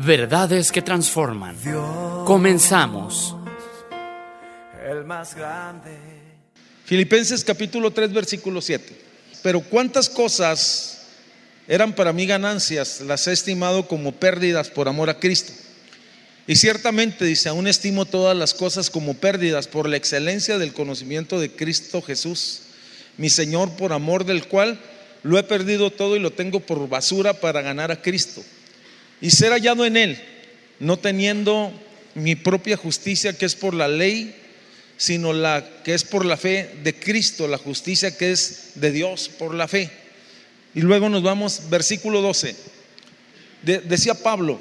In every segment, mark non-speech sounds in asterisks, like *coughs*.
Verdades que transforman. Comenzamos. El más grande. Filipenses capítulo 3 versículo 7. Pero cuántas cosas eran para mí ganancias, las he estimado como pérdidas por amor a Cristo. Y ciertamente dice, aún estimo todas las cosas como pérdidas por la excelencia del conocimiento de Cristo Jesús, mi Señor, por amor del cual lo he perdido todo y lo tengo por basura para ganar a Cristo y ser hallado en Él, no teniendo mi propia justicia que es por la ley, sino la que es por la fe de Cristo, la justicia que es de Dios por la fe. Y luego nos vamos, versículo 12. decía Pablo,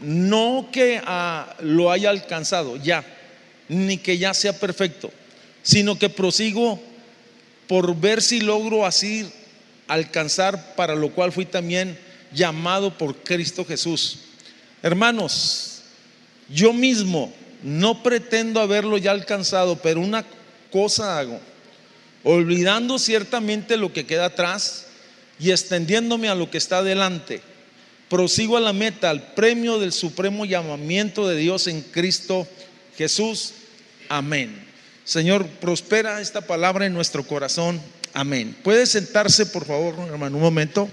no que ah, lo haya alcanzado ya, ni que ya sea perfecto, sino que prosigo por ver si logro así alcanzar para lo cual fui también llamado por Cristo Jesús. Hermanos, yo mismo no pretendo haberlo ya alcanzado, pero una cosa hago, olvidando ciertamente lo que queda atrás y extendiéndome a lo que está delante. Prosigo a la meta, al premio del supremo llamamiento de Dios en Cristo Jesús. Amén. Señor, prospera esta palabra en nuestro corazón. Amén. ¿Puede sentarse, por favor, hermano, un momento?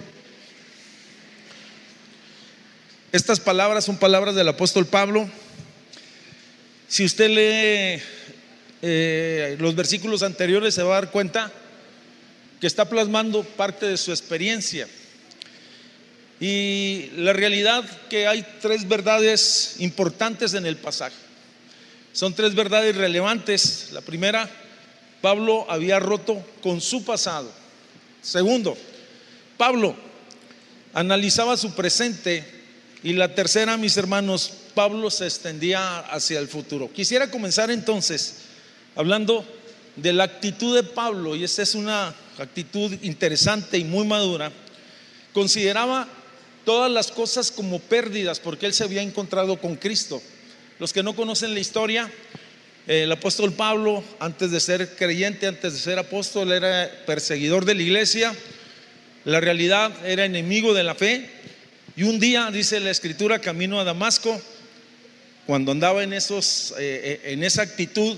Estas palabras son palabras del apóstol Pablo. Si usted lee eh, los versículos anteriores se va a dar cuenta que está plasmando parte de su experiencia. Y la realidad que hay tres verdades importantes en el pasaje. Son tres verdades relevantes. La primera, Pablo había roto con su pasado. Segundo, Pablo analizaba su presente y la tercera, mis hermanos, Pablo se extendía hacia el futuro. Quisiera comenzar entonces hablando de la actitud de Pablo, y esta es una actitud interesante y muy madura. Consideraba todas las cosas como pérdidas porque él se había encontrado con Cristo. Los que no conocen la historia, el apóstol Pablo, antes de ser creyente, antes de ser apóstol, era perseguidor de la iglesia. La realidad era enemigo de la fe y un día, dice la escritura, camino a Damasco, cuando andaba en, esos, eh, eh, en esa actitud,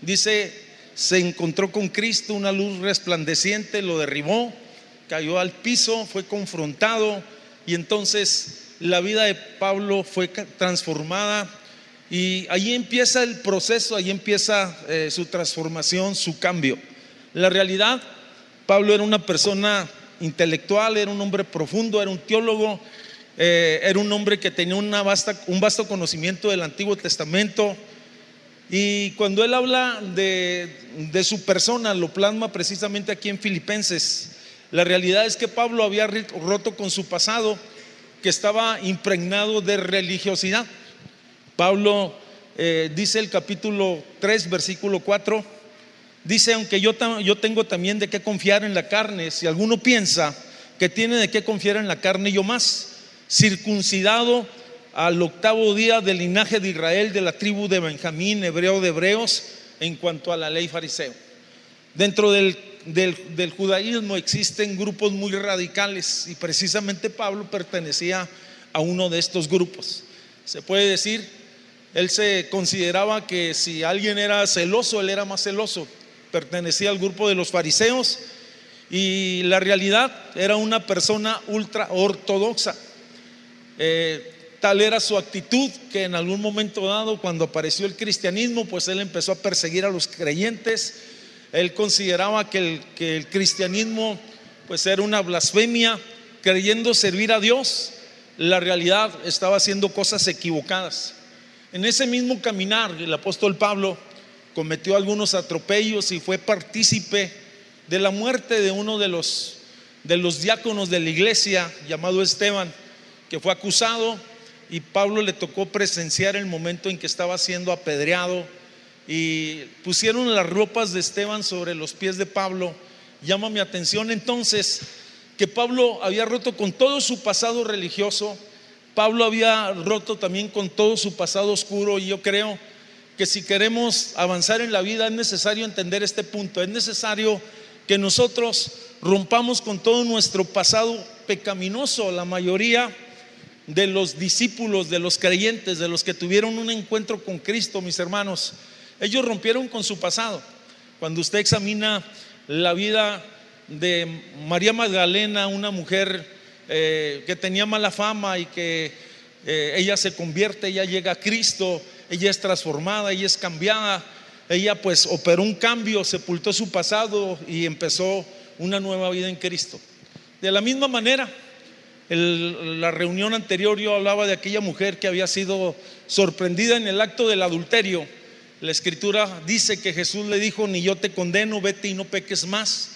dice, se encontró con Cristo, una luz resplandeciente, lo derribó, cayó al piso, fue confrontado y entonces la vida de Pablo fue transformada y ahí empieza el proceso, ahí empieza eh, su transformación, su cambio. La realidad, Pablo era una persona intelectual, era un hombre profundo, era un teólogo, eh, era un hombre que tenía un vasto conocimiento del Antiguo Testamento. Y cuando él habla de, de su persona, lo plasma precisamente aquí en Filipenses. La realidad es que Pablo había roto con su pasado, que estaba impregnado de religiosidad. Pablo eh, dice el capítulo 3, versículo 4, dice, aunque yo, yo tengo también de qué confiar en la carne, si alguno piensa que tiene de qué confiar en la carne, yo más circuncidado al octavo día del linaje de Israel, de la tribu de Benjamín, hebreo de hebreos, en cuanto a la ley fariseo. Dentro del, del, judaísmo existen grupos muy radicales y precisamente Pablo pertenecía a uno de estos grupos. Se puede decir, él se consideraba que si alguien era celoso, él era más celoso. Pertenecía al grupo de los fariseos y la realidad era una persona ultra ortodoxa. Eh, tal era su actitud que en algún momento dado, cuando apareció el cristianismo, pues él empezó a perseguir a los creyentes. Él consideraba que el, que el cristianismo pues era una blasfemia, creyendo servir a Dios. La realidad estaba haciendo cosas equivocadas. En ese mismo caminar, el apóstol Pablo cometió algunos atropellos y fue partícipe de la muerte de uno de los, de los diáconos de la iglesia llamado Esteban que fue acusado y Pablo le tocó presenciar el momento en que estaba siendo apedreado y pusieron las ropas de Esteban sobre los pies de Pablo. Llama mi atención entonces que Pablo había roto con todo su pasado religioso, Pablo había roto también con todo su pasado oscuro y yo creo que si queremos avanzar en la vida es necesario entender este punto, es necesario que nosotros rompamos con todo nuestro pasado pecaminoso, la mayoría de los discípulos, de los creyentes, de los que tuvieron un encuentro con Cristo, mis hermanos, ellos rompieron con su pasado. Cuando usted examina la vida de María Magdalena, una mujer eh, que tenía mala fama y que eh, ella se convierte, ella llega a Cristo, ella es transformada, ella es cambiada, ella pues operó un cambio, sepultó su pasado y empezó una nueva vida en Cristo. De la misma manera, la reunión anterior yo hablaba de aquella mujer que había sido sorprendida en el acto del adulterio. La escritura dice que Jesús le dijo, ni yo te condeno, vete y no peques más.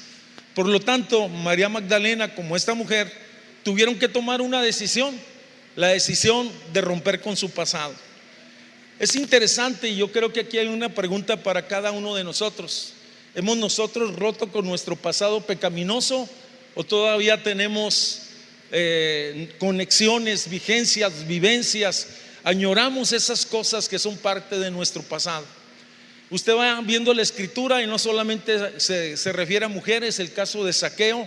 Por lo tanto, María Magdalena, como esta mujer, tuvieron que tomar una decisión, la decisión de romper con su pasado. Es interesante y yo creo que aquí hay una pregunta para cada uno de nosotros. ¿Hemos nosotros roto con nuestro pasado pecaminoso o todavía tenemos eh, conexiones, vigencias, vivencias, añoramos esas cosas que son parte de nuestro pasado. Usted va viendo la escritura y no solamente se, se refiere a mujeres, el caso de saqueo.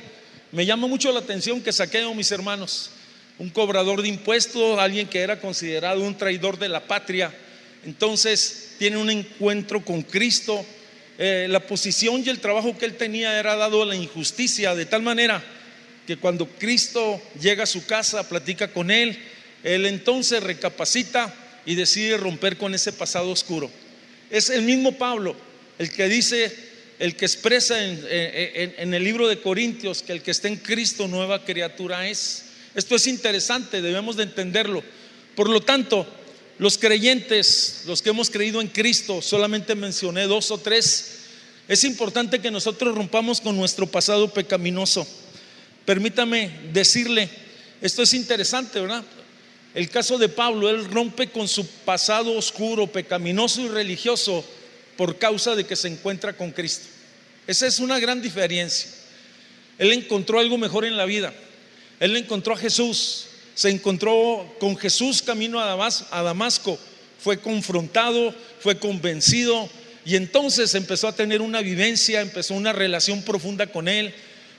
Me llama mucho la atención que saqueo, mis hermanos, un cobrador de impuestos, alguien que era considerado un traidor de la patria, entonces tiene un encuentro con Cristo. Eh, la posición y el trabajo que él tenía era dado a la injusticia, de tal manera que cuando Cristo llega a su casa, platica con él, él entonces recapacita y decide romper con ese pasado oscuro. Es el mismo Pablo el que dice, el que expresa en, el libro de Corintios que el que está en Cristo nueva criatura es. Esto es interesante, debemos de entenderlo. Por lo tanto, los creyentes, los que hemos creído en Cristo, solamente mencioné dos o tres, es importante que nosotros rompamos con nuestro pasado pecaminoso. Permítame decirle, esto es interesante, ¿verdad? El caso de Pablo, él rompe con su pasado oscuro, pecaminoso y religioso por causa de que se encuentra con Cristo. Esa es una gran diferencia. Él encontró algo mejor en la vida. Él encontró a Jesús. Se encontró con Jesús camino a Damasco. Fue confrontado, fue convencido y entonces empezó a tener una vivencia, empezó una relación profunda con Él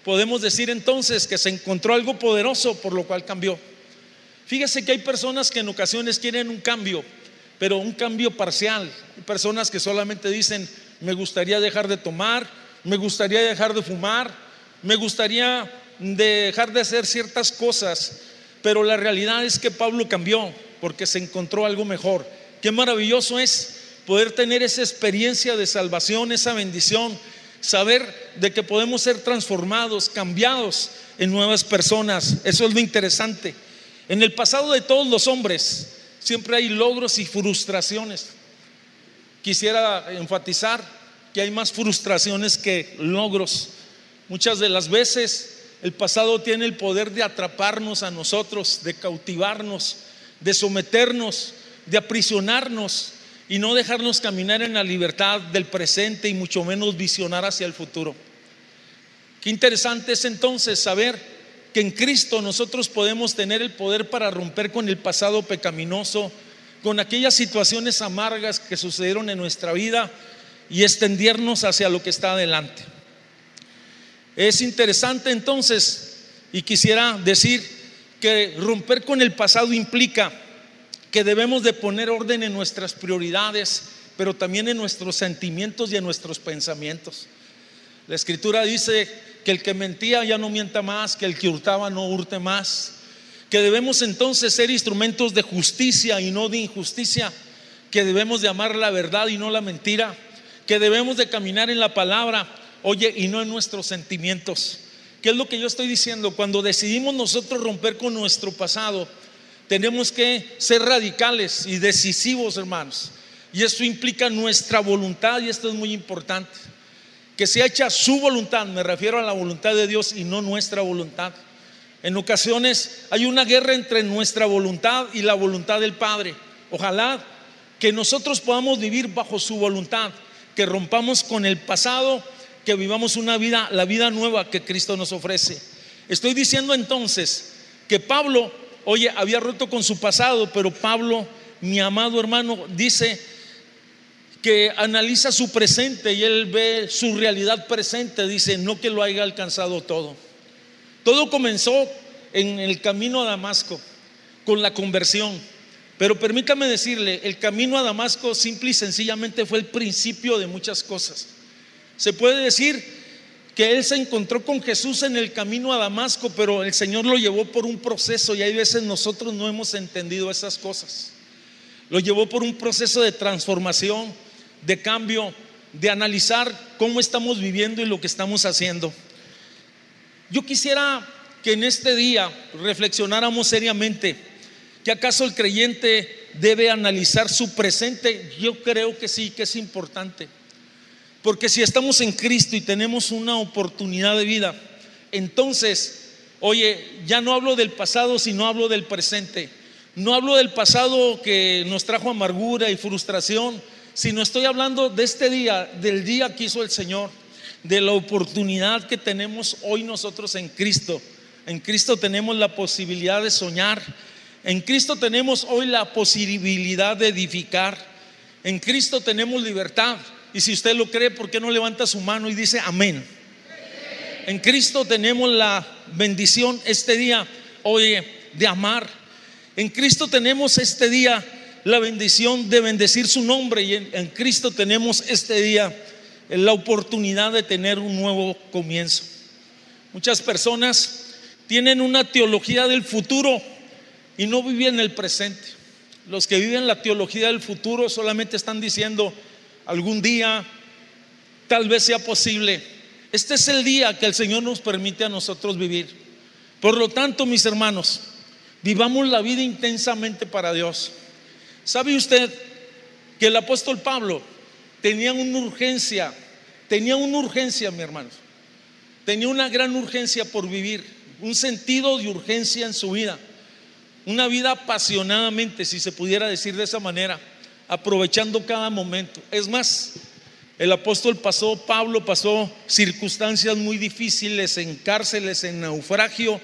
podemos decir entonces que se encontró algo poderoso por lo cual cambió. Fíjese que hay personas que en ocasiones quieren un cambio, pero un cambio parcial. Hay personas que solamente dicen, me gustaría dejar de tomar, me gustaría dejar de fumar, me gustaría dejar de hacer ciertas cosas, pero la realidad es que Pablo cambió porque se encontró algo mejor. Qué maravilloso es poder tener esa experiencia de salvación, esa bendición saber de que podemos ser transformados, cambiados en nuevas personas. Eso es lo interesante. En el pasado de todos los hombres siempre hay logros y frustraciones. Quisiera enfatizar que hay más frustraciones que logros. Muchas de las veces el pasado tiene el poder de atraparnos a nosotros, de cautivarnos, de someternos, de aprisionarnos y no dejarnos caminar en la libertad del presente y mucho menos visionar hacia el futuro. Qué interesante es entonces saber que en Cristo nosotros podemos tener el poder para romper con el pasado pecaminoso, con aquellas situaciones amargas que sucedieron en nuestra vida y extendernos hacia lo que está adelante. Es interesante entonces, y quisiera decir que romper con el pasado implica que debemos de poner orden en nuestras prioridades, pero también en nuestros sentimientos y en nuestros pensamientos. La escritura dice que el que mentía ya no mienta más, que el que hurtaba no hurte más, que debemos entonces ser instrumentos de justicia y no de injusticia, que debemos de amar la verdad y no la mentira, que debemos de caminar en la palabra, oye, y no en nuestros sentimientos. ¿Qué es lo que yo estoy diciendo? Cuando decidimos nosotros romper con nuestro pasado, tenemos que ser radicales y decisivos, hermanos. Y esto implica nuestra voluntad y esto es muy importante. Que sea hecha su voluntad, me refiero a la voluntad de Dios y no nuestra voluntad. En ocasiones hay una guerra entre nuestra voluntad y la voluntad del Padre. Ojalá que nosotros podamos vivir bajo su voluntad, que rompamos con el pasado, que vivamos una vida, la vida nueva que Cristo nos ofrece. Estoy diciendo entonces que Pablo, oye, había roto con su pasado, pero Pablo, mi amado hermano, dice que analiza su presente y él ve su realidad presente, dice, no que lo haya alcanzado todo. Todo comenzó en el camino a Damasco, con la conversión. Pero permítame decirle, el camino a Damasco simple y sencillamente fue el principio de muchas cosas. Se puede decir que él se encontró con Jesús en el camino a Damasco, pero el Señor lo llevó por un proceso y hay veces nosotros no hemos entendido esas cosas. Lo llevó por un proceso de transformación, de cambio, de analizar cómo estamos viviendo y lo que estamos haciendo. Yo quisiera que en este día reflexionáramos seriamente que acaso el creyente debe analizar su presente. Yo creo que sí, que es importante. Porque si estamos en Cristo y tenemos una oportunidad de vida, entonces, oye, ya no hablo del pasado, sino hablo del presente. No hablo del pasado que nos trajo amargura y frustración, sino estoy hablando de este día, del día que hizo el Señor, de la oportunidad que tenemos hoy nosotros en Cristo. En Cristo tenemos la posibilidad de soñar. En Cristo tenemos hoy la posibilidad de edificar. En Cristo tenemos libertad. Y si usted lo cree, ¿por qué no levanta su mano y dice amén? En Cristo tenemos la bendición este día, oye, de amar. En Cristo tenemos este día la bendición de bendecir su nombre y en, Cristo tenemos este día la oportunidad de tener un nuevo comienzo. Muchas personas tienen una teología del futuro y no viven el presente. Los que viven la teología del futuro solamente están diciendo algún día, tal vez sea posible. Este es el día que el Señor nos permite a nosotros vivir. Por lo tanto, mis hermanos, vivamos la vida intensamente para Dios. ¿Sabe usted que el apóstol Pablo tenía una urgencia, tenía una urgencia, mi hermano, tenía una gran urgencia por vivir, un sentido de urgencia en su vida, una vida apasionadamente, si se pudiera decir de esa manera, aprovechando cada momento. Es más, el apóstol pasó, Pablo pasó circunstancias muy difíciles en cárceles, en naufragio,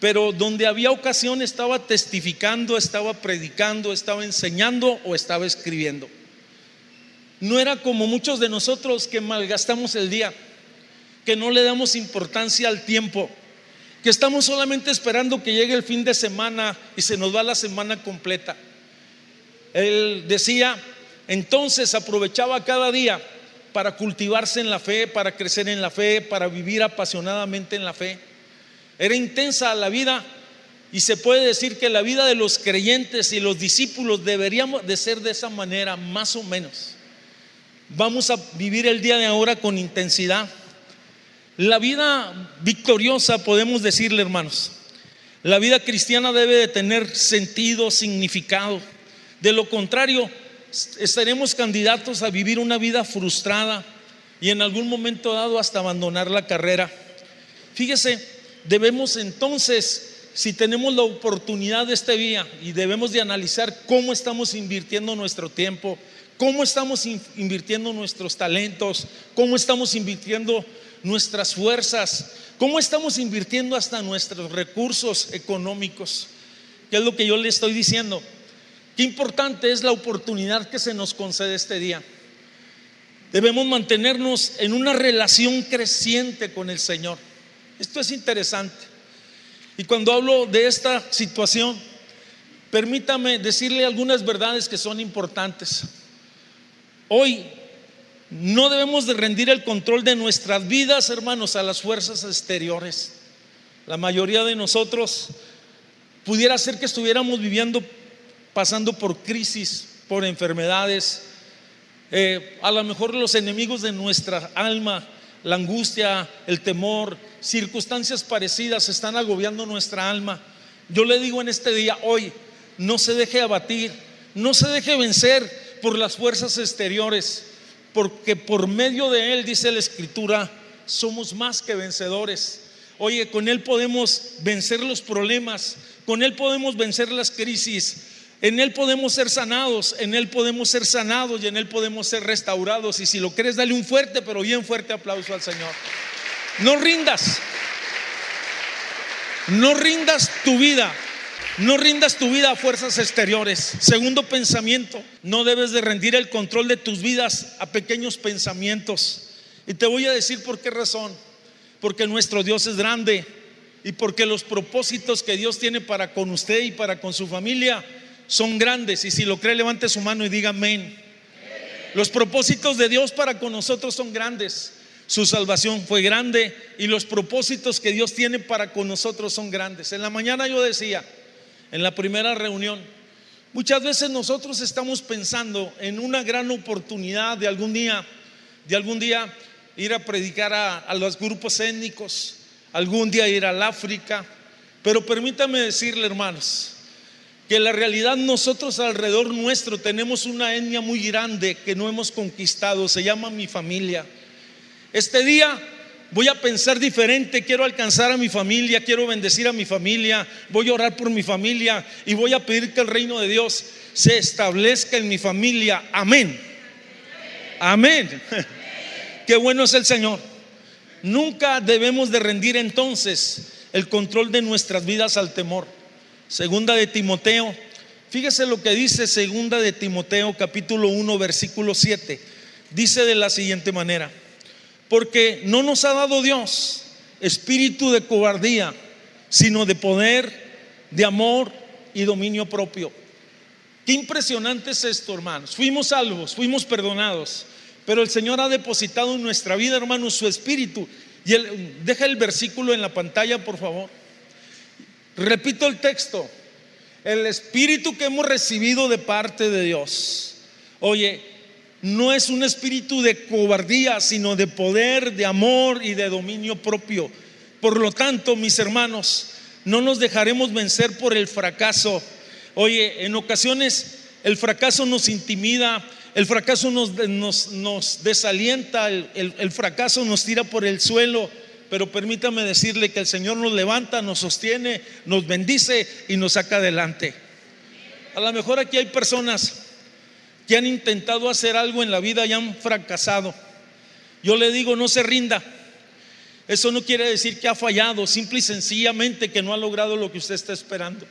pero donde había ocasión estaba testificando, estaba predicando, estaba enseñando o estaba escribiendo. No era como muchos de nosotros que malgastamos el día, que no le damos importancia al tiempo, que estamos solamente esperando que llegue el fin de semana y se nos va la semana completa. Él decía, entonces aprovechaba cada día para cultivarse en la fe, para crecer en la fe, para vivir apasionadamente en la fe. Era intensa la vida y se puede decir que la vida de los creyentes y los discípulos deberíamos de ser de esa manera, más o menos. Vamos a vivir el día de ahora con intensidad. La vida victoriosa, podemos decirle, hermanos, la vida cristiana debe de tener sentido, significado. De lo contrario, estaremos candidatos a vivir una vida frustrada y en algún momento dado hasta abandonar la carrera. Fíjese, debemos entonces, si tenemos la oportunidad de este día y debemos de analizar cómo estamos invirtiendo nuestro tiempo, cómo estamos invirtiendo nuestros talentos, cómo estamos invirtiendo nuestras fuerzas, cómo estamos invirtiendo hasta nuestros recursos económicos, que es lo que yo le estoy diciendo. Qué importante es la oportunidad que se nos concede este día. Debemos mantenernos en una relación creciente con el Señor. Esto es interesante. Y cuando hablo de esta situación, permítame decirle algunas verdades que son importantes. Hoy no debemos de rendir el control de nuestras vidas, hermanos, a las fuerzas exteriores. La mayoría de nosotros pudiera ser que estuviéramos viviendo, pasando por crisis, por enfermedades. Eh, a lo mejor los enemigos de nuestra alma la angustia, el temor, circunstancias parecidas están agobiando nuestra alma. Yo le digo en este día, hoy, no se deje abatir, no se deje vencer por las fuerzas exteriores, porque por medio de Él, dice la Escritura, somos más que vencedores. Oye, con Él podemos vencer los problemas, con Él podemos vencer las crisis, en Él podemos ser sanados, en Él podemos ser sanados y en Él podemos ser restaurados. Y si lo crees, dale un fuerte, pero bien fuerte aplauso al Señor. No rindas, no rindas tu vida. No rindas tu vida a fuerzas exteriores. Segundo pensamiento, no debes de rendir el control de tus vidas a pequeños pensamientos. Y te voy a decir por qué razón. Porque nuestro Dios es grande y porque los propósitos que Dios tiene para con usted y para con su familia son grandes. Y si lo cree, levante su mano y diga amén. Los propósitos de Dios para con nosotros son grandes. Su salvación fue grande y los propósitos que Dios tiene para con nosotros son grandes. En la mañana yo decía, en la primera reunión, muchas veces nosotros estamos pensando en una gran oportunidad de algún día, de algún día ir a predicar a, a los grupos étnicos, algún día ir al África. Pero permítame decirle, hermanos, que la realidad nosotros alrededor nuestro tenemos una etnia muy grande que no hemos conquistado, se llama mi familia. Este día voy a pensar diferente, quiero alcanzar a mi familia, quiero bendecir a mi familia, voy a orar por mi familia y voy a pedir que el reino de Dios se establezca en mi familia. Amén. Amén. *laughs* Qué bueno es el Señor. Nunca debemos de rendir entonces el control de nuestras vidas al temor. Segunda de Timoteo, fíjese lo que dice Segunda de Timoteo capítulo 1 versículo 7. Dice de la siguiente manera. Porque no nos ha dado Dios espíritu de cobardía, sino de poder, de amor y dominio propio. Qué impresionante es esto, hermanos. Fuimos salvos, fuimos perdonados, pero el Señor ha depositado en nuestra vida, hermanos, su espíritu. Y deja el versículo en la pantalla, por favor. Repito el texto. El espíritu que hemos recibido de parte de Dios. Oye, no es un espíritu de cobardía, sino de poder, de amor y de dominio propio. Por lo tanto, mis hermanos, no nos dejaremos vencer por el fracaso. Oye, en ocasiones el fracaso nos intimida, el fracaso nos, nos, desalienta, el, el fracaso nos tira por el suelo. Pero permítame decirle que el Señor nos levanta, nos sostiene, nos bendice y nos saca adelante. A lo mejor aquí hay personas que han intentado hacer algo en la vida y han fracasado. Yo le digo, no se rinda. Eso no quiere decir que ha fallado, simple y sencillamente que no ha logrado lo que usted está esperando.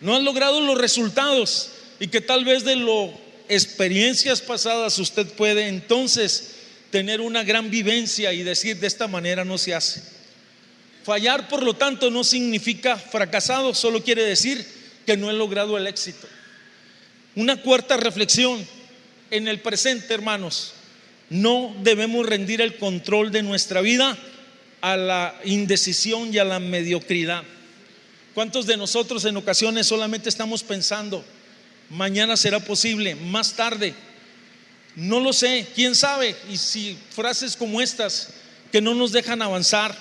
No ha logrado los resultados y que tal vez de lo experiencias pasadas usted puede entonces tener una gran vivencia y decir de esta manera no se hace. Fallar, por lo tanto, no significa fracasado, solo quiere decir que no he logrado el éxito. Una cuarta reflexión en el presente, hermanos. No debemos rendir el control de nuestra vida a la indecisión y a la mediocridad. ¿Cuántos de nosotros en ocasiones solamente estamos pensando, mañana será posible, más tarde? No lo sé, quién sabe. Y si frases como estas que no nos dejan avanzar,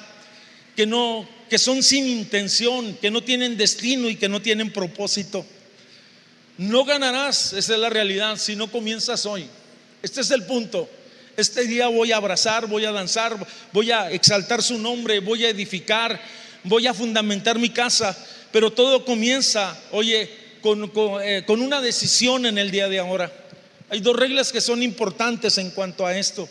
que no que son sin intención, que no tienen destino y que no tienen propósito. No ganarás, esa es la realidad, si no comienzas hoy. Este es el punto. Este día voy a abrazar, voy a danzar, voy a exaltar su nombre, voy a edificar, voy a fundamentar mi casa, pero todo comienza, oye, con, eh, con una decisión en el día de ahora. Hay dos reglas que son importantes en cuanto a esto.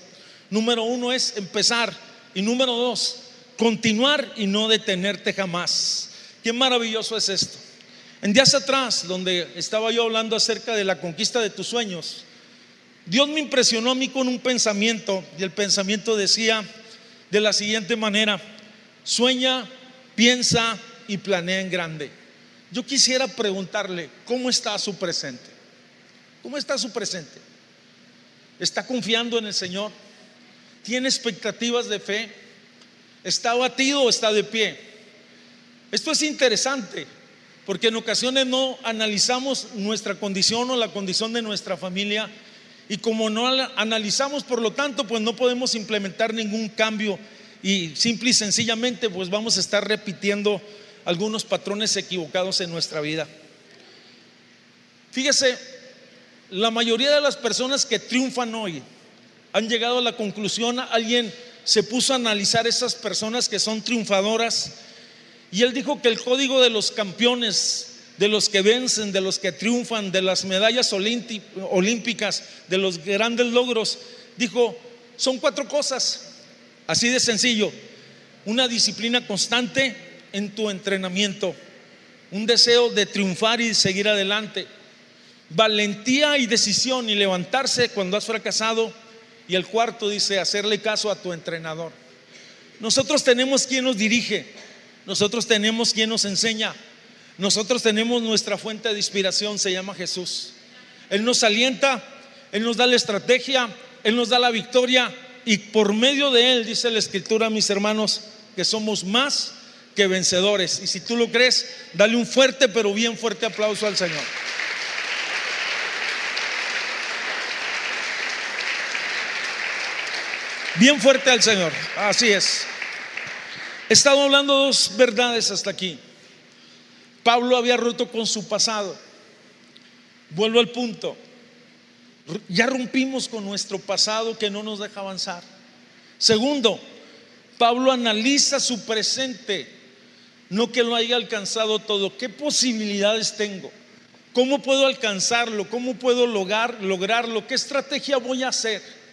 Número uno es empezar y número dos, continuar y no detenerte jamás. Qué maravilloso es esto. En días atrás, donde estaba yo hablando acerca de la conquista de tus sueños, Dios me impresionó a mí con un pensamiento y el pensamiento decía de la siguiente manera, sueña, piensa y planea en grande. Yo quisiera preguntarle, ¿cómo está su presente? ¿Cómo está su presente? ¿Está confiando en el Señor? ¿Tiene expectativas de fe? ¿Está abatido o está de pie? Esto es interesante porque en ocasiones no analizamos nuestra condición o la condición de nuestra familia y como no analizamos, por lo tanto, pues no podemos implementar ningún cambio y simple y sencillamente pues vamos a estar repitiendo algunos patrones equivocados en nuestra vida. Fíjese, la mayoría de las personas que triunfan hoy han llegado a la conclusión, alguien se puso a analizar esas personas que son triunfadoras y él dijo que el código de los campeones, de los que vencen, de los que triunfan, de las medallas olímpicas, de los grandes logros, dijo, son cuatro cosas, así de sencillo. Una disciplina constante en tu entrenamiento, un deseo de triunfar y seguir adelante, valentía y decisión y levantarse cuando has fracasado. Y el cuarto dice, hacerle caso a tu entrenador. Nosotros tenemos quien nos dirige, nosotros tenemos quien nos enseña, nosotros tenemos nuestra fuente de inspiración, se llama Jesús. Él nos alienta, Él nos da la estrategia, Él nos da la victoria y por medio de Él, dice la Escritura, mis hermanos, que somos más que vencedores. Y si tú lo crees, dale un fuerte, pero bien fuerte aplauso al Señor. Bien fuerte al Señor. Así es. He estado hablando dos verdades hasta aquí. Pablo había roto con su pasado. Vuelvo al punto. Ya rompimos con nuestro pasado que no nos deja avanzar. Segundo, Pablo analiza su presente, no que lo haya alcanzado todo. ¿Qué posibilidades tengo? ¿Cómo puedo alcanzarlo? ¿Cómo puedo lograr, lograrlo? ¿Qué estrategia voy a hacer?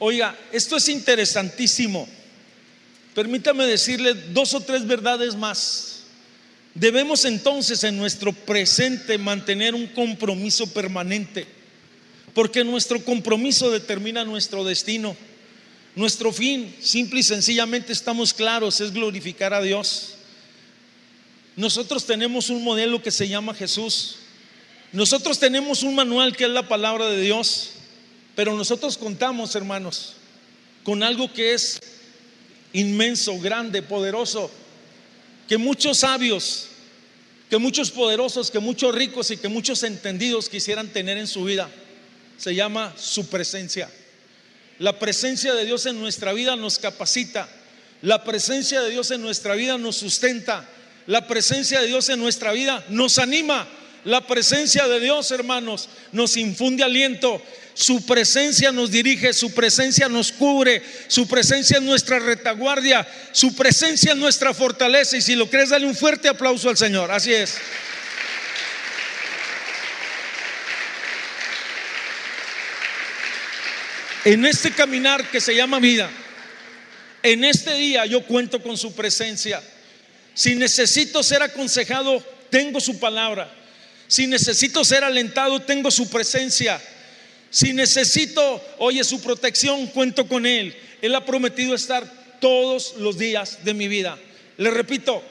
Oiga, esto es interesantísimo. Permítame decirle dos o tres verdades más. Debemos entonces en nuestro presente mantener un compromiso permanente, porque nuestro compromiso determina nuestro destino. Nuestro fin, simple y sencillamente estamos claros, es glorificar a Dios. Nosotros tenemos un modelo que se llama Jesús. Nosotros tenemos un manual que es la palabra de Dios. Pero nosotros contamos, hermanos, con algo que es inmenso, grande, poderoso, que muchos sabios, que muchos poderosos, que muchos ricos y que muchos entendidos quisieran tener en su vida. Se llama su presencia. La presencia de Dios en nuestra vida nos capacita. La presencia de Dios en nuestra vida nos sustenta. La presencia de Dios en nuestra vida nos anima. La presencia de Dios, hermanos, nos infunde aliento. Su presencia nos dirige, su presencia nos cubre, su presencia es nuestra retaguardia, su presencia es nuestra fortaleza. Y si lo crees, dale un fuerte aplauso al Señor. Así es. En este caminar que se llama vida, en este día yo cuento con su presencia. Si necesito ser aconsejado, tengo su palabra. Si necesito ser alentado, tengo su presencia. Si necesito, oye, su protección, cuento con Él. Él ha prometido estar todos los días de mi vida. Le repito,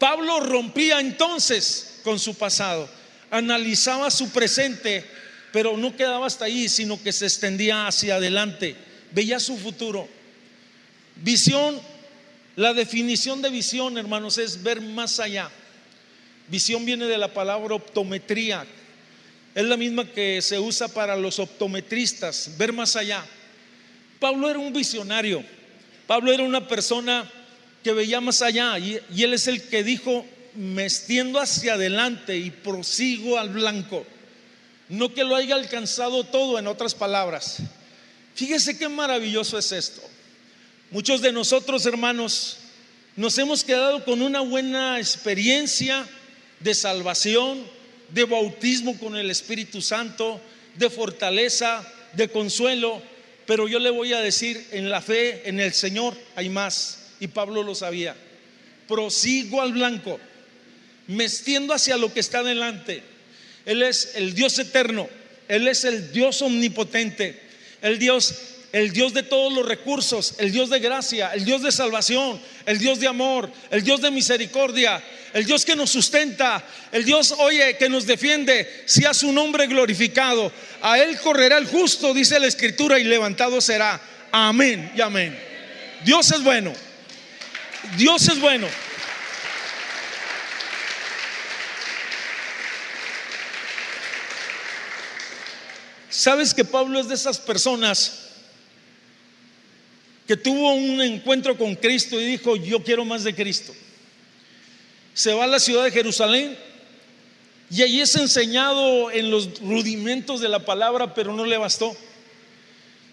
Pablo rompía entonces con su pasado, analizaba su presente, pero no quedaba hasta ahí, sino que se extendía hacia adelante, veía su futuro. Visión, la definición de visión, hermanos, es ver más allá. Visión viene de la palabra optometría, es la misma que se usa para los optometristas, ver más allá. Pablo era un visionario, Pablo era una persona que veía más allá y, él es el que dijo, me extiendo hacia adelante y prosigo al blanco. No que lo haya alcanzado todo, en otras palabras. Fíjese qué maravilloso es esto. Muchos de nosotros, hermanos, nos hemos quedado con una buena experiencia de salvación, de bautismo con el Espíritu Santo, de fortaleza, de consuelo, pero yo le voy a decir, en la fe, en el Señor hay más, y Pablo lo sabía. Prosigo al blanco, me extiendo hacia lo que está delante. Él es el Dios eterno, Él es el Dios omnipotente, el Dios el Dios de todos los recursos, el Dios de gracia, el Dios de salvación, el Dios de amor, el Dios de misericordia, el Dios que nos sustenta, el Dios, oye, que nos defiende, sea su nombre glorificado. A Él correrá el justo, dice la Escritura, y levantado será. Amén y amén. Dios es bueno. Dios es bueno. ¿Sabes que Pablo es de esas personas? Que tuvo un encuentro con Cristo y dijo, yo quiero más de Cristo. Se va a la ciudad de Jerusalén y allí es enseñado en los rudimentos de la palabra, pero no le bastó.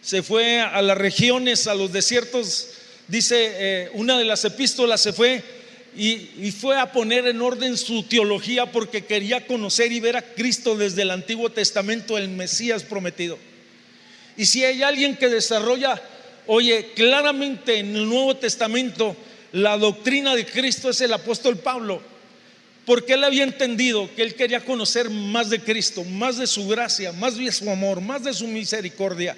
se fue a las regiones, a los desiertos, dice eh, una de las epístolas, se fue y, fue a poner en orden su teología porque quería conocer y ver a Cristo desde el Antiguo Testamento, el Mesías prometido. Y si hay alguien que desarrolla, oye, claramente en el Nuevo Testamento, la doctrina de Cristo es el apóstol Pablo, porque él había entendido que él quería conocer más de Cristo, más de su gracia, más de su amor, más de su misericordia.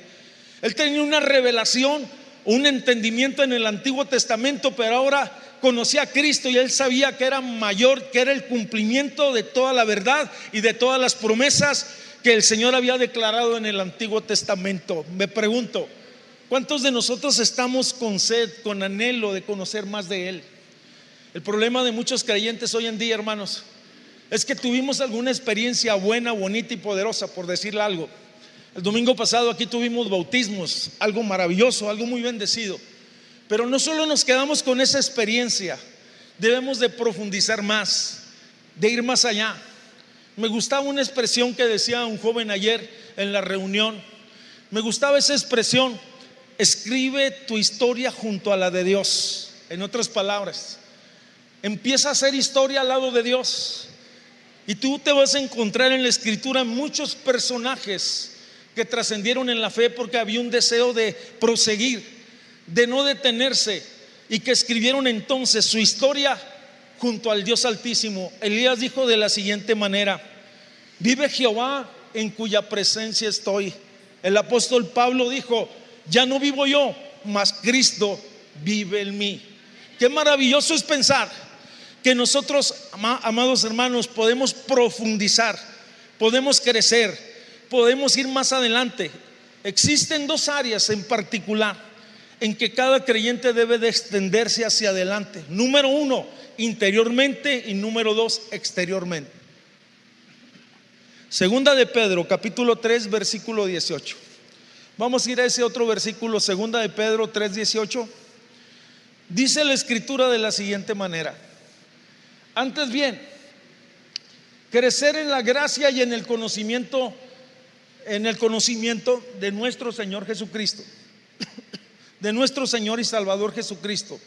Él tenía una revelación, un entendimiento en el Antiguo Testamento, pero ahora conocía a Cristo y él sabía que era mayor, que era el cumplimiento de toda la verdad y de todas las promesas que el Señor había declarado en el Antiguo Testamento. Me pregunto, ¿cuántos de nosotros estamos con sed, con anhelo de conocer más de Él? El problema de muchos creyentes hoy en día, hermanos, es que tuvimos alguna experiencia buena, bonita y poderosa, por decirle algo. El domingo pasado aquí tuvimos bautismos, algo maravilloso, algo muy bendecido. Pero no solo nos quedamos con esa experiencia, debemos de profundizar más, de ir más allá. Me gustaba una expresión que decía un joven ayer en la reunión. Me gustaba esa expresión, escribe tu historia junto a la de Dios. En otras palabras, empieza a hacer historia al lado de Dios. Y tú te vas a encontrar en la escritura muchos personajes que trascendieron en la fe porque había un deseo de proseguir de no detenerse y que escribieron entonces su historia junto al Dios Altísimo. Elías dijo de la siguiente manera, vive Jehová en cuya presencia estoy. El apóstol Pablo dijo, ya no vivo yo, mas Cristo vive en mí. Qué maravilloso es pensar que nosotros, amados hermanos, podemos profundizar, podemos crecer, podemos ir más adelante. Existen dos áreas en particular en que cada creyente debe de extenderse hacia adelante. Número uno, interiormente y número dos, exteriormente. Segunda de Pedro, capítulo 3, versículo 18. Vamos a ir a ese otro versículo, segunda de Pedro 3, 18. Dice la escritura de la siguiente manera. Antes bien, crecer en la gracia y en el conocimiento, en el conocimiento de nuestro Señor Jesucristo de nuestro Señor y Salvador Jesucristo.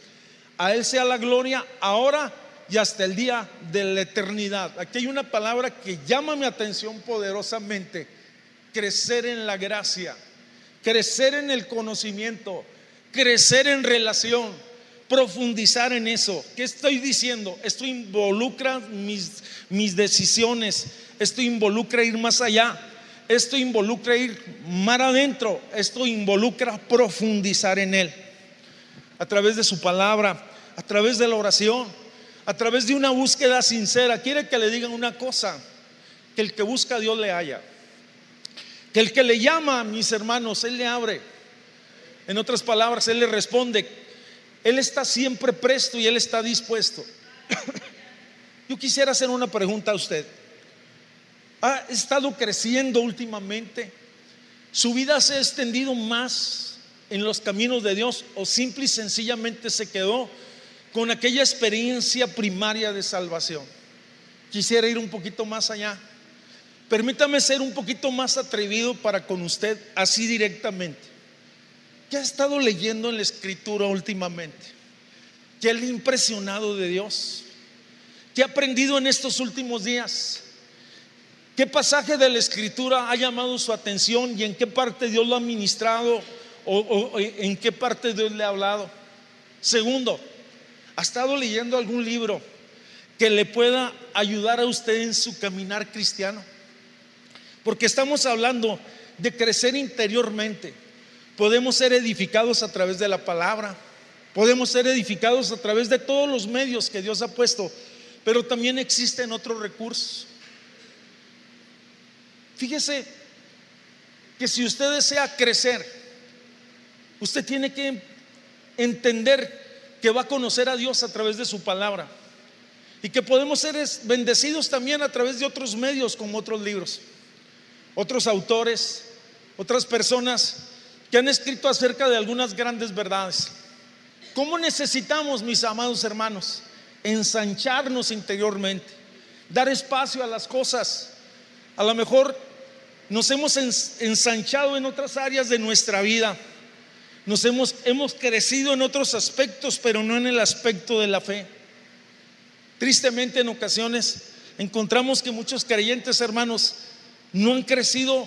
A Él sea la gloria ahora y hasta el día de la eternidad. Aquí hay una palabra que llama mi atención poderosamente. Crecer en la gracia, crecer en el conocimiento, crecer en relación, profundizar en eso. ¿Qué estoy diciendo? Esto involucra mis, mis decisiones, esto involucra ir más allá. Esto involucra ir mar adentro, esto involucra profundizar en Él. A través de su palabra, a través de la oración, a través de una búsqueda sincera. Quiere que le digan una cosa, que el que busca a Dios le haya. Que el que le llama, mis hermanos, Él le abre. En otras palabras, Él le responde. Él está siempre presto y Él está dispuesto. *coughs* Yo quisiera hacer una pregunta a usted ha estado creciendo últimamente, su vida se ha extendido más en los caminos de Dios o simple y sencillamente se quedó con aquella experiencia primaria de salvación. Quisiera ir un poquito más allá. Permítame ser un poquito más atrevido para con usted, así directamente. ¿Qué ha estado leyendo en la escritura últimamente? ¿Qué le ha impresionado de Dios? ¿Qué ha aprendido en estos últimos días? ¿Qué pasaje de la escritura ha llamado su atención y en qué parte Dios lo ha ministrado o, en qué parte Dios le ha hablado? Segundo, ¿ha estado leyendo algún libro que le pueda ayudar a usted en su caminar cristiano? Porque estamos hablando de crecer interiormente. Podemos ser edificados a través de la palabra, podemos ser edificados a través de todos los medios que Dios ha puesto, pero también existen otros recursos. Fíjese que si usted desea crecer, usted tiene que entender que va a conocer a Dios a través de su palabra y que podemos ser bendecidos también a través de otros medios como otros libros, otros autores, otras personas que han escrito acerca de algunas grandes verdades. ¿Cómo necesitamos, mis amados hermanos, ensancharnos interiormente, dar espacio a las cosas? A lo mejor nos hemos ensanchado en otras áreas de nuestra vida. Nos hemos, hemos crecido en otros aspectos, pero no en el aspecto de la fe. Tristemente en ocasiones encontramos que muchos creyentes hermanos no han crecido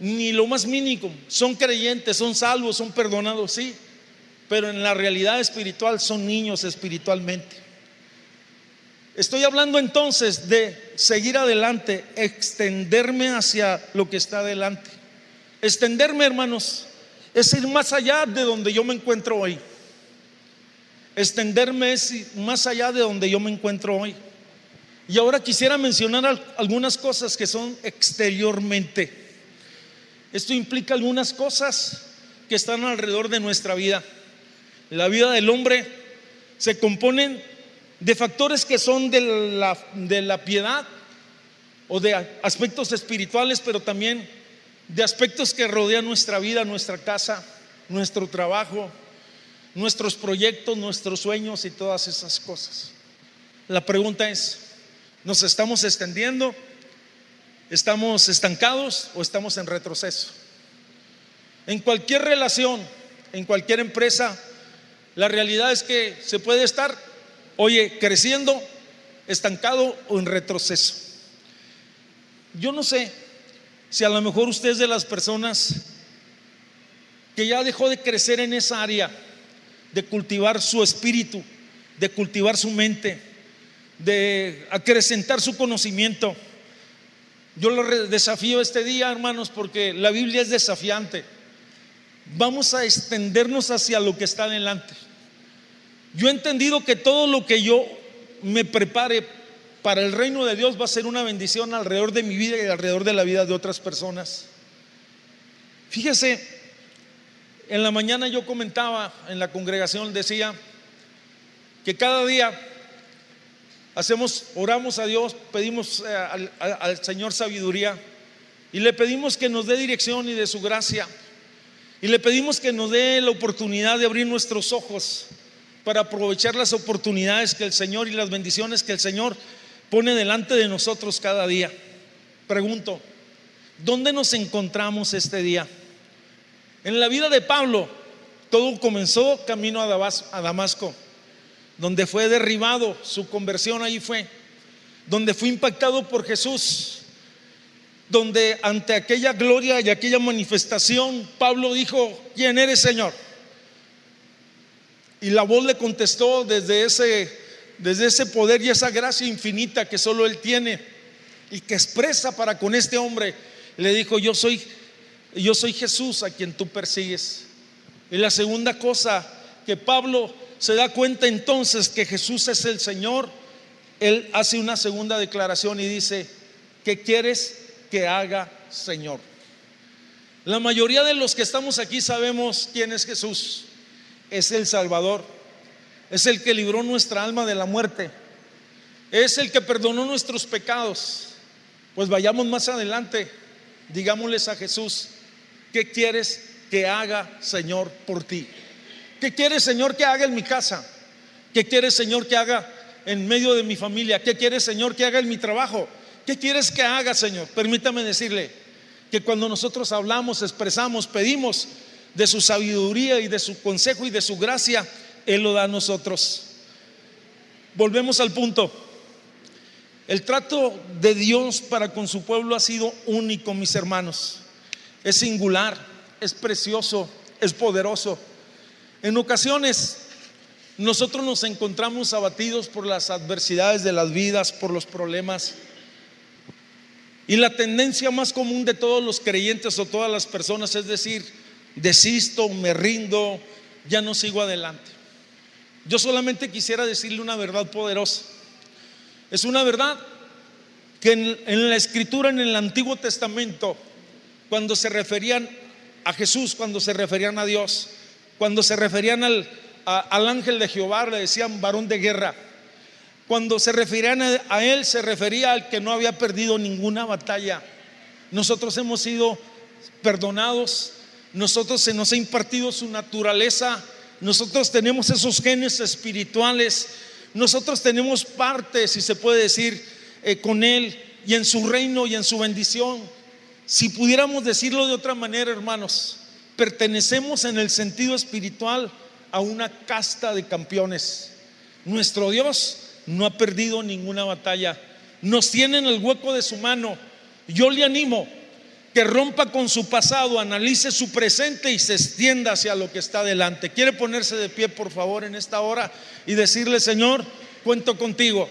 ni lo más mínimo. Son creyentes, son salvos, son perdonados, sí, pero en la realidad espiritual son niños espiritualmente. Estoy hablando entonces de seguir adelante, extenderme hacia lo que está adelante. Extenderme, hermanos, es ir más allá de donde yo me encuentro hoy. Extenderme es más allá de donde yo me encuentro hoy. Y ahora quisiera mencionar algunas cosas que son exteriormente. Esto implica algunas cosas que están alrededor de nuestra vida. La vida del hombre se compone de factores que son de la, de la piedad o de aspectos espirituales, pero también de aspectos que rodean nuestra vida, nuestra casa, nuestro trabajo, nuestros proyectos, nuestros sueños y todas esas cosas. La pregunta es, ¿nos estamos extendiendo? ¿Estamos estancados o estamos en retroceso? En cualquier relación, en cualquier empresa, la realidad es que se puede estar, oye, creciendo, estancado o en retroceso. Yo no sé si a lo mejor usted es de las personas que ya dejó de crecer en esa área, de cultivar su espíritu, de cultivar su mente, de acrecentar su conocimiento. Yo lo desafío este día, hermanos, porque la Biblia es desafiante. Vamos a extendernos hacia lo que está adelante. Yo he entendido que todo lo que yo me prepare para el reino de Dios va a ser una bendición alrededor de mi vida y alrededor de la vida de otras personas. Fíjese, en la mañana yo comentaba en la congregación, decía que cada día hacemos, oramos a Dios, pedimos eh, al, al Señor sabiduría y le pedimos que nos dé dirección y de su gracia. Y le pedimos que nos dé la oportunidad de abrir nuestros ojos para aprovechar las oportunidades que el Señor y las bendiciones que el Señor pone delante de nosotros cada día. Pregunto, ¿dónde nos encontramos este día? En la vida de Pablo, todo comenzó camino a Damasco, donde fue derribado, su conversión ahí fue, donde fue impactado por Jesús, donde ante aquella gloria y aquella manifestación, Pablo dijo, ¿quién eres Señor? Y la voz le contestó desde ese, desde ese poder y esa gracia infinita que solo Él tiene y que expresa para con este hombre. Le dijo, yo soy, yo soy Jesús a quien tú persigues. Y la segunda cosa que Pablo se da cuenta entonces que Jesús es el Señor, él hace una segunda declaración y dice, ¿qué quieres que haga Señor? La mayoría de los que estamos aquí sabemos quién es Jesús es el Salvador, es el que libró nuestra alma de la muerte, es el que perdonó nuestros pecados. Pues vayamos más adelante, digámosles a Jesús, ¿qué quieres que haga, Señor, por ti? ¿Qué quieres, Señor, que haga en mi casa? ¿Qué quieres, Señor, que haga en medio de mi familia? ¿Qué quieres, Señor, que haga en mi trabajo? ¿Qué quieres que haga, Señor? Permítame decirle que cuando nosotros hablamos, expresamos, pedimos, de su sabiduría y de su consejo y de su gracia, Él lo da a nosotros. Volvemos al punto. El trato de Dios para con su pueblo ha sido único, mis hermanos. Es singular, es precioso, es poderoso. En ocasiones nosotros nos encontramos abatidos por las adversidades de las vidas, por los problemas. Y la tendencia más común de todos los creyentes o todas las personas es decir, desisto, me rindo, ya no sigo adelante. Yo solamente quisiera decirle una verdad poderosa. Es una verdad que en, la escritura, en el Antiguo Testamento, cuando se referían a Jesús, cuando se referían a Dios, cuando se referían al, al ángel de Jehová, le decían varón de guerra. Cuando se referían a él, se refería al que no había perdido ninguna batalla. Nosotros hemos sido perdonados, nosotros se nos ha impartido su naturaleza, nosotros tenemos esos genes espirituales, nosotros tenemos parte, si se puede decir, eh, con Él y en su reino y en su bendición. Si pudiéramos decirlo de otra manera, hermanos, pertenecemos en el sentido espiritual a una casta de campeones. Nuestro Dios no ha perdido ninguna batalla. Nos tiene en el hueco de su mano. Yo le animo que rompa con su pasado, analice su presente y se extienda hacia lo que está delante. ¿Quiere ponerse de pie, por favor, en esta hora y decirle, Señor, cuento contigo?